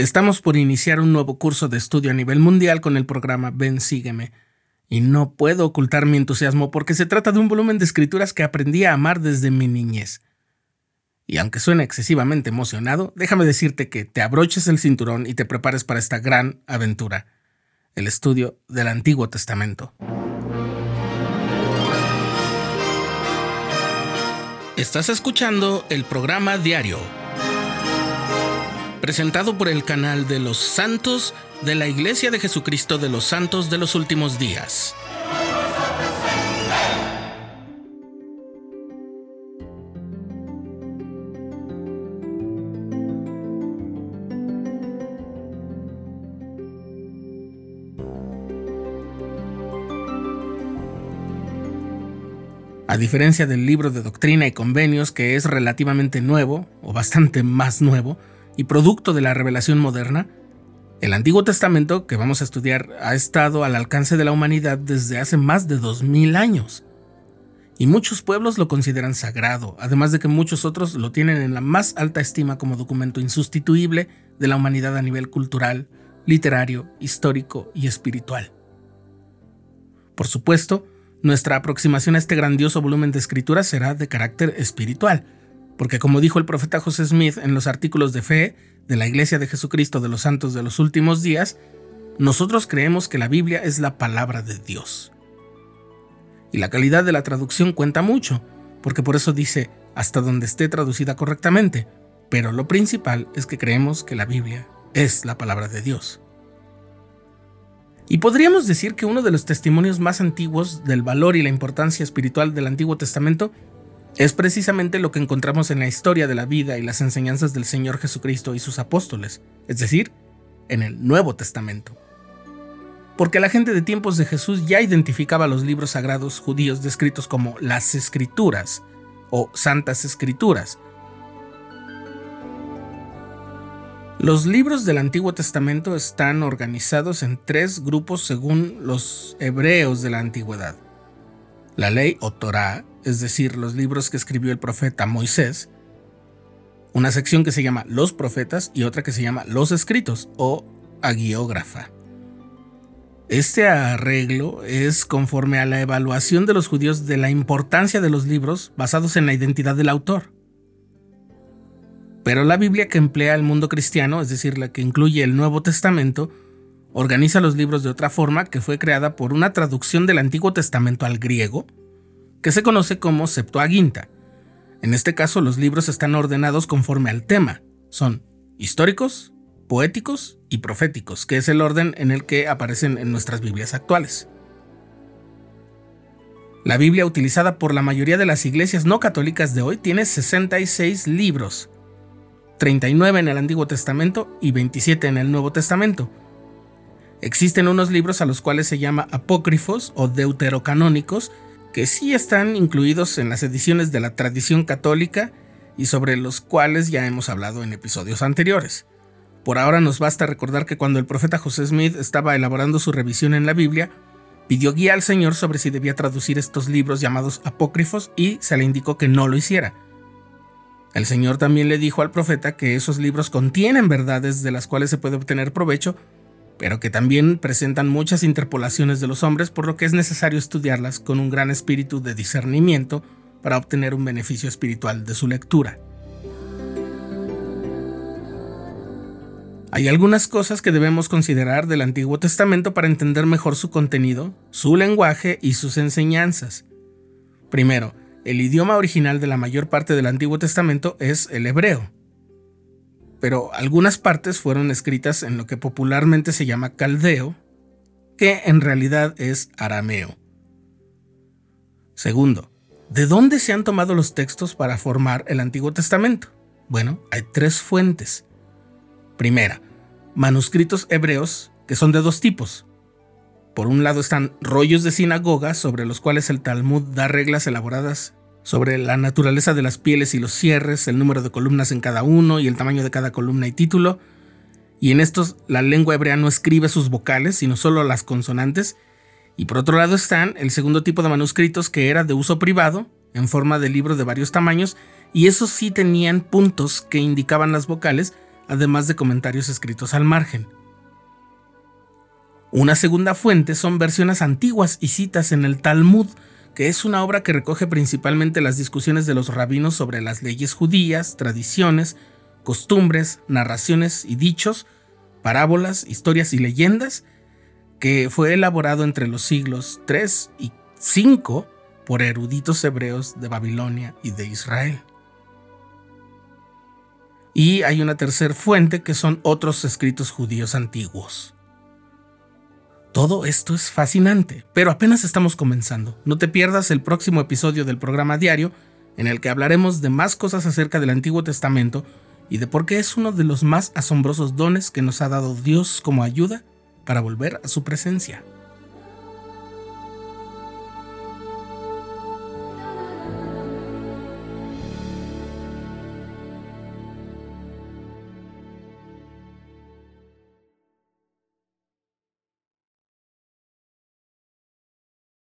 Estamos por iniciar un nuevo curso de estudio a nivel mundial con el programa Ven Sígueme. Y no puedo ocultar mi entusiasmo porque se trata de un volumen de escrituras que aprendí a amar desde mi niñez. Y aunque suene excesivamente emocionado, déjame decirte que te abroches el cinturón y te prepares para esta gran aventura, el estudio del Antiguo Testamento. Estás escuchando el programa diario presentado por el canal de los santos de la Iglesia de Jesucristo de los Santos de los Últimos Días. A diferencia del libro de doctrina y convenios que es relativamente nuevo, o bastante más nuevo, y producto de la revelación moderna, el Antiguo Testamento que vamos a estudiar ha estado al alcance de la humanidad desde hace más de 2000 años. Y muchos pueblos lo consideran sagrado, además de que muchos otros lo tienen en la más alta estima como documento insustituible de la humanidad a nivel cultural, literario, histórico y espiritual. Por supuesto, nuestra aproximación a este grandioso volumen de escritura será de carácter espiritual, porque como dijo el profeta José Smith en los artículos de fe de la Iglesia de Jesucristo de los Santos de los Últimos Días, nosotros creemos que la Biblia es la palabra de Dios. Y la calidad de la traducción cuenta mucho, porque por eso dice hasta donde esté traducida correctamente, pero lo principal es que creemos que la Biblia es la palabra de Dios. Y podríamos decir que uno de los testimonios más antiguos del valor y la importancia espiritual del Antiguo Testamento es precisamente lo que encontramos en la historia de la vida y las enseñanzas del Señor Jesucristo y sus apóstoles, es decir, en el Nuevo Testamento. Porque la gente de tiempos de Jesús ya identificaba los libros sagrados judíos descritos como las Escrituras o Santas Escrituras. Los libros del Antiguo Testamento están organizados en tres grupos según los hebreos de la antigüedad. La ley o Torah, es decir, los libros que escribió el profeta Moisés, una sección que se llama Los Profetas y otra que se llama Los Escritos o Agiógrafa. Este arreglo es conforme a la evaluación de los judíos de la importancia de los libros basados en la identidad del autor. Pero la Biblia que emplea el mundo cristiano, es decir, la que incluye el Nuevo Testamento, organiza los libros de otra forma que fue creada por una traducción del Antiguo Testamento al griego, que se conoce como Septuaginta. En este caso, los libros están ordenados conforme al tema. Son históricos, poéticos y proféticos, que es el orden en el que aparecen en nuestras Biblias actuales. La Biblia utilizada por la mayoría de las iglesias no católicas de hoy tiene 66 libros, 39 en el Antiguo Testamento y 27 en el Nuevo Testamento. Existen unos libros a los cuales se llama apócrifos o deuterocanónicos, que sí están incluidos en las ediciones de la tradición católica y sobre los cuales ya hemos hablado en episodios anteriores. Por ahora nos basta recordar que cuando el profeta José Smith estaba elaborando su revisión en la Biblia, pidió guía al Señor sobre si debía traducir estos libros llamados apócrifos y se le indicó que no lo hiciera. El Señor también le dijo al profeta que esos libros contienen verdades de las cuales se puede obtener provecho, pero que también presentan muchas interpolaciones de los hombres, por lo que es necesario estudiarlas con un gran espíritu de discernimiento para obtener un beneficio espiritual de su lectura. Hay algunas cosas que debemos considerar del Antiguo Testamento para entender mejor su contenido, su lenguaje y sus enseñanzas. Primero, el idioma original de la mayor parte del Antiguo Testamento es el hebreo pero algunas partes fueron escritas en lo que popularmente se llama caldeo, que en realidad es arameo. Segundo, ¿de dónde se han tomado los textos para formar el Antiguo Testamento? Bueno, hay tres fuentes. Primera, manuscritos hebreos que son de dos tipos. Por un lado están rollos de sinagoga sobre los cuales el Talmud da reglas elaboradas sobre la naturaleza de las pieles y los cierres, el número de columnas en cada uno y el tamaño de cada columna y título. Y en estos la lengua hebrea no escribe sus vocales, sino solo las consonantes. Y por otro lado están el segundo tipo de manuscritos que era de uso privado, en forma de libro de varios tamaños, y esos sí tenían puntos que indicaban las vocales, además de comentarios escritos al margen. Una segunda fuente son versiones antiguas y citas en el Talmud, que es una obra que recoge principalmente las discusiones de los rabinos sobre las leyes judías, tradiciones, costumbres, narraciones y dichos, parábolas, historias y leyendas, que fue elaborado entre los siglos 3 y 5 por eruditos hebreos de Babilonia y de Israel. Y hay una tercera fuente que son otros escritos judíos antiguos. Todo esto es fascinante, pero apenas estamos comenzando. No te pierdas el próximo episodio del programa diario, en el que hablaremos de más cosas acerca del Antiguo Testamento y de por qué es uno de los más asombrosos dones que nos ha dado Dios como ayuda para volver a su presencia.